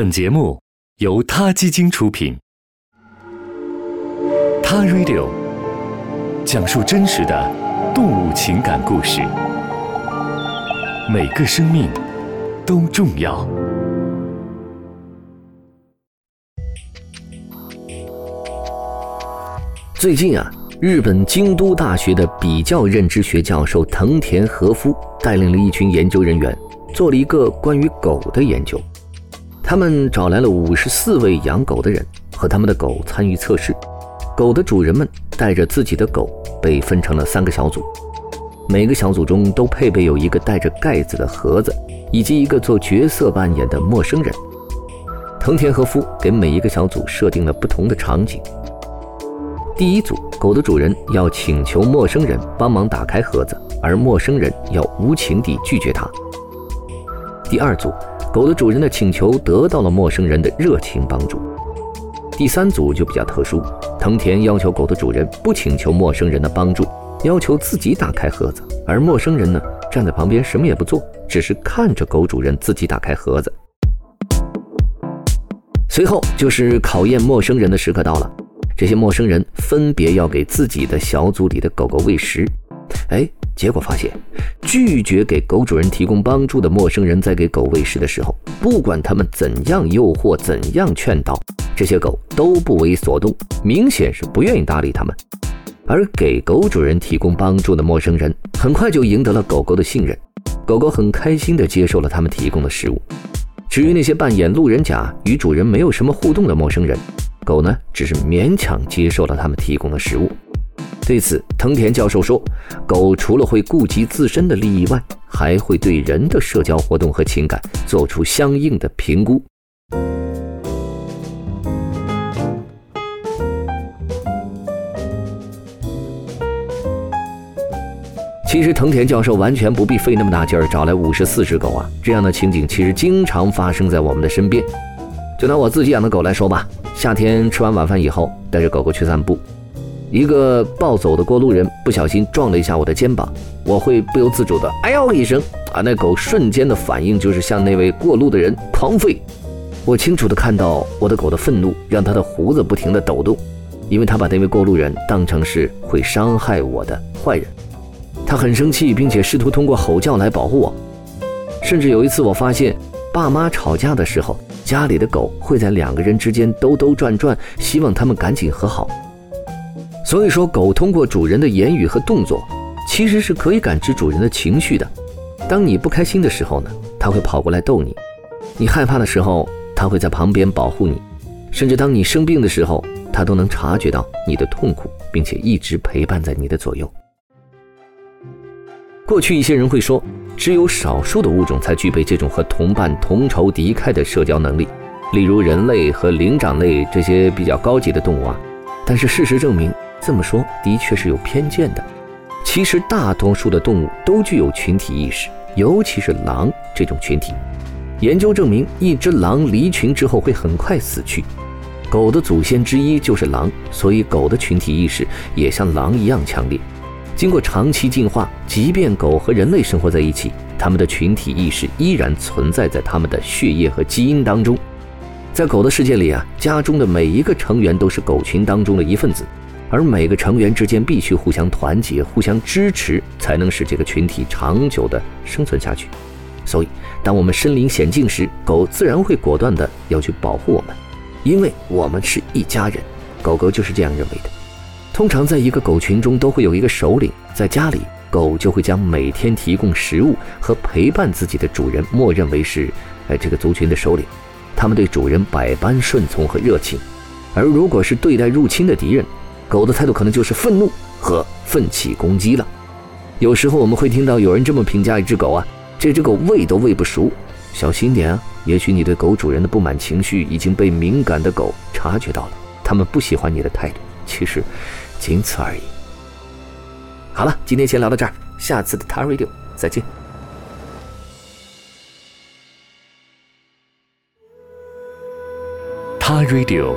本节目由他基金出品，《他 Radio》讲述真实的动物情感故事，每个生命都重要。最近啊，日本京都大学的比较认知学教授藤田和夫带领了一群研究人员，做了一个关于狗的研究。他们找来了五十四位养狗的人和他们的狗参与测试。狗的主人们带着自己的狗，被分成了三个小组，每个小组中都配备有一个带着盖子的盒子，以及一个做角色扮演的陌生人。藤田和夫给每一个小组设定了不同的场景。第一组，狗的主人要请求陌生人帮忙打开盒子，而陌生人要无情地拒绝他。第二组，狗的主人的请求得到了陌生人的热情帮助。第三组就比较特殊，藤田要求狗的主人不请求陌生人的帮助，要求自己打开盒子，而陌生人呢站在旁边什么也不做，只是看着狗主人自己打开盒子。随后就是考验陌生人的时刻到了。这些陌生人分别要给自己的小组里的狗狗喂食，哎，结果发现，拒绝给狗主人提供帮助的陌生人在给狗喂食的时候，不管他们怎样诱惑、怎样劝导，这些狗都不为所动，明显是不愿意搭理他们。而给狗主人提供帮助的陌生人，很快就赢得了狗狗的信任，狗狗很开心地接受了他们提供的食物。至于那些扮演路人甲、与主人没有什么互动的陌生人，狗呢，只是勉强接受了他们提供的食物。对此，藤田教授说：“狗除了会顾及自身的利益外，还会对人的社交活动和情感做出相应的评估。”其实，藤田教授完全不必费那么大劲儿找来五十四只狗啊，这样的情景其实经常发生在我们的身边。就拿我自己养的狗来说吧。夏天吃完晚饭以后，带着狗狗去散步，一个暴走的过路人不小心撞了一下我的肩膀，我会不由自主的哎呦一声啊，那狗瞬间的反应就是向那位过路的人狂吠。我清楚的看到我的狗的愤怒让它的胡子不停的抖动，因为它把那位过路人当成是会伤害我的坏人，它很生气，并且试图通过吼叫来保护我。甚至有一次，我发现爸妈吵架的时候。家里的狗会在两个人之间兜兜转转，希望他们赶紧和好。所以说，狗通过主人的言语和动作，其实是可以感知主人的情绪的。当你不开心的时候呢，它会跑过来逗你；你害怕的时候，它会在旁边保护你；甚至当你生病的时候，它都能察觉到你的痛苦，并且一直陪伴在你的左右。过去一些人会说。只有少数的物种才具备这种和同伴同仇敌忾的社交能力，例如人类和灵长类这些比较高级的动物啊。但是事实证明，这么说的确是有偏见的。其实大多数的动物都具有群体意识，尤其是狼这种群体。研究证明，一只狼离群之后会很快死去。狗的祖先之一就是狼，所以狗的群体意识也像狼一样强烈。经过长期进化，即便狗和人类生活在一起，它们的群体意识依然存在在它们的血液和基因当中。在狗的世界里啊，家中的每一个成员都是狗群当中的一份子，而每个成员之间必须互相团结、互相支持，才能使这个群体长久的生存下去。所以，当我们身临险境时，狗自然会果断的要去保护我们，因为我们是一家人。狗狗就是这样认为的。通常在一个狗群中都会有一个首领，在家里，狗就会将每天提供食物和陪伴自己的主人默认为是，哎，这个族群的首领。他们对主人百般顺从和热情。而如果是对待入侵的敌人，狗的态度可能就是愤怒和奋起攻击了。有时候我们会听到有人这么评价一只狗啊：这只狗喂都喂不熟，小心点啊！也许你对狗主人的不满情绪已经被敏感的狗察觉到了，他们不喜欢你的态度。其实。仅此而已。好了，今天先聊到这儿，下次的 t a Radio 再见。他 Radio，